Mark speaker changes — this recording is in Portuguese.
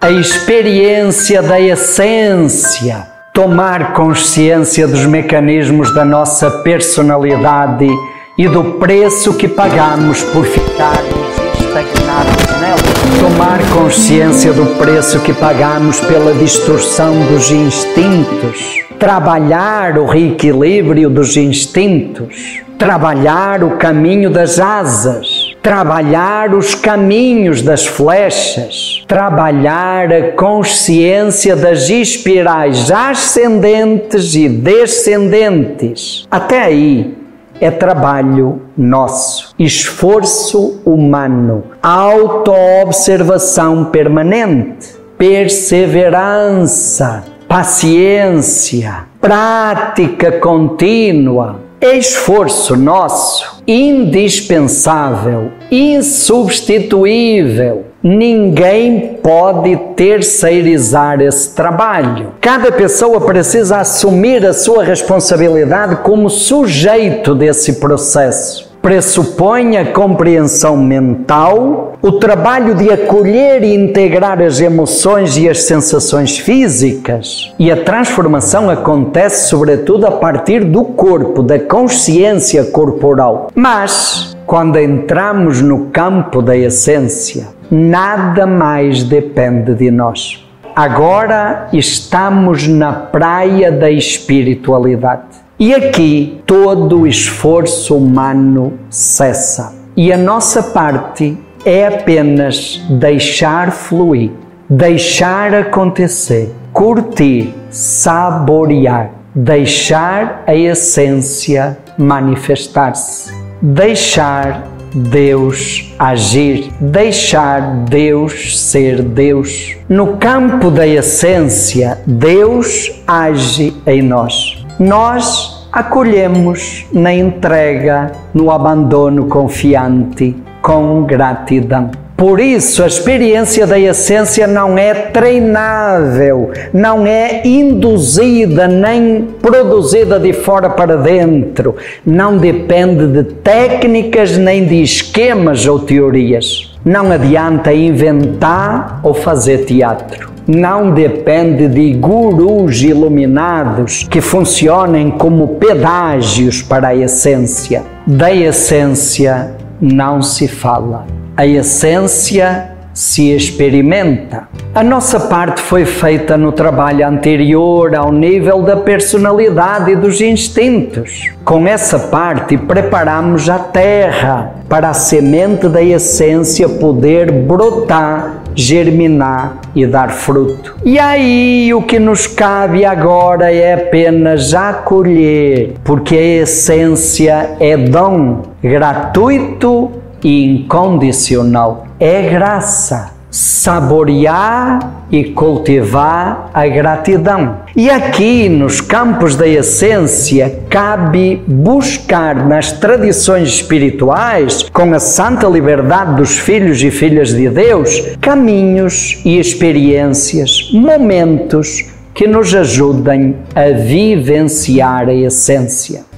Speaker 1: a experiência da essência, tomar consciência dos mecanismos da nossa personalidade e do preço que pagamos por ficarmos estagnados nela. Tomar consciência do preço que pagamos pela distorção dos instintos. Trabalhar o reequilíbrio dos instintos. Trabalhar o caminho das asas. Trabalhar os caminhos das flechas. Trabalhar a consciência das espirais ascendentes e descendentes. Até aí, é trabalho nosso, esforço humano, autoobservação permanente, perseverança, paciência, prática contínua, esforço nosso, indispensável, insubstituível. Ninguém pode terceirizar esse trabalho. Cada pessoa precisa assumir a sua responsabilidade como sujeito desse processo pressupõe a compreensão mental, o trabalho de acolher e integrar as emoções e as sensações físicas. E a transformação acontece sobretudo a partir do corpo, da consciência corporal. Mas, quando entramos no campo da essência, nada mais depende de nós. Agora estamos na praia da espiritualidade. E aqui todo o esforço humano cessa. E a nossa parte é apenas deixar fluir, deixar acontecer, curtir, saborear, deixar a essência manifestar-se, deixar Deus agir, deixar Deus ser Deus. No campo da essência, Deus age em nós nós acolhemos na entrega, no abandono confiante, com gratidão. Por isso, a experiência da essência não é treinável, não é induzida nem produzida de fora para dentro, não depende de técnicas nem de esquemas ou teorias. Não adianta inventar ou fazer teatro não depende de gurus iluminados que funcionem como pedágios para a essência. Da essência não se fala. A essência se experimenta. A nossa parte foi feita no trabalho anterior ao nível da personalidade e dos instintos. Com essa parte, preparamos a terra para a semente da essência poder brotar, germinar e dar fruto. E aí o que nos cabe agora é apenas acolher, porque a essência é dom gratuito e incondicional. É graça saborear e cultivar a gratidão. E aqui, nos campos da essência, cabe buscar nas tradições espirituais, com a santa liberdade dos filhos e filhas de Deus, caminhos e experiências, momentos que nos ajudem a vivenciar a essência.